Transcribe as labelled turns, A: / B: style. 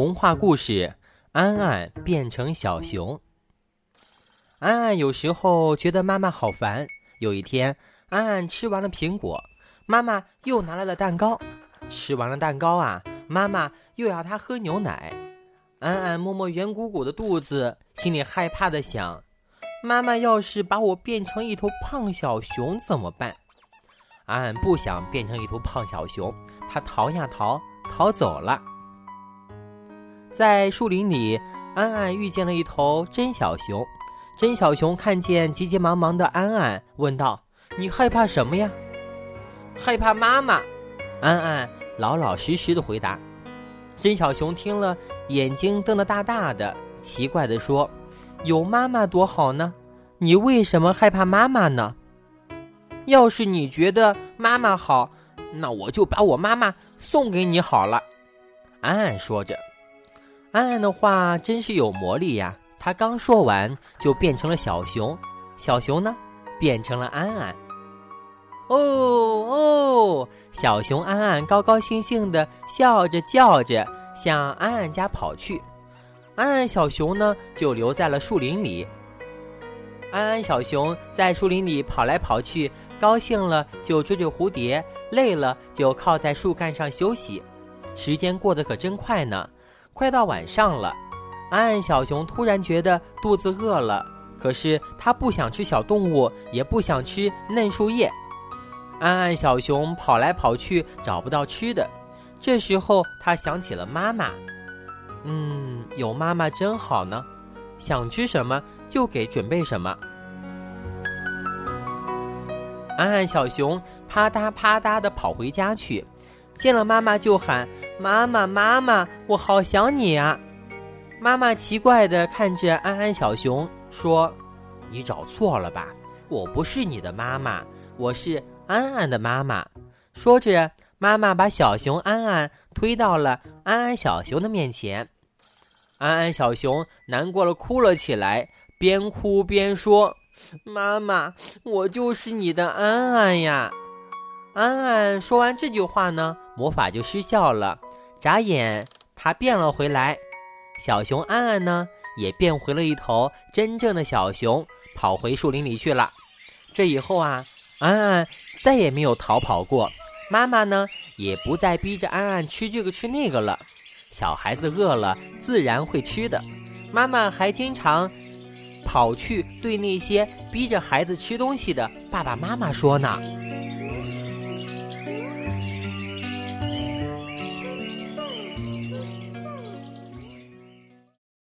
A: 童话故事：安安变成小熊。安安有时候觉得妈妈好烦。有一天，安安吃完了苹果，妈妈又拿来了蛋糕。吃完了蛋糕啊，妈妈又要他喝牛奶。安安摸摸圆鼓鼓的肚子，心里害怕的想：妈妈要是把我变成一头胖小熊怎么办？安安不想变成一头胖小熊，他逃呀逃，逃走了。在树林里，安安遇见了一头真小熊。真小熊看见急急忙忙的安安，问道：“你害怕什么呀？”“害怕妈妈。”安安老老实实的回答。真小熊听了，眼睛瞪得大大的，奇怪的说：“有妈妈多好呢，你为什么害怕妈妈呢？”“要是你觉得妈妈好，那我就把我妈妈送给你好了。”安安说着。安安的话真是有魔力呀！他刚说完，就变成了小熊，小熊呢，变成了安安。哦哦，小熊安安高高兴兴的笑着叫着，向安安家跑去。安安小熊呢，就留在了树林里。安安小熊在树林里跑来跑去，高兴了就追追蝴蝶，累了就靠在树干上休息。时间过得可真快呢。快到晚上了，安安小熊突然觉得肚子饿了，可是它不想吃小动物，也不想吃嫩树叶。安安小熊跑来跑去，找不到吃的。这时候，它想起了妈妈。嗯，有妈妈真好呢，想吃什么就给准备什么。安安小熊啪嗒啪嗒的跑回家去，见了妈妈就喊。妈妈，妈妈，我好想你啊！妈妈奇怪的看着安安小熊，说：“你找错了吧？我不是你的妈妈，我是安安的妈妈。”说着，妈妈把小熊安安推到了安安小熊的面前。安安小熊难过了，哭了起来，边哭边说：“妈妈，我就是你的安安呀！”安安说完这句话呢，魔法就失效了。眨眼，它变了回来。小熊安安呢，也变回了一头真正的小熊，跑回树林里去了。这以后啊，安安再也没有逃跑过。妈妈呢，也不再逼着安安吃这个吃那个了。小孩子饿了，自然会吃的。妈妈还经常跑去对那些逼着孩子吃东西的爸爸妈妈说呢。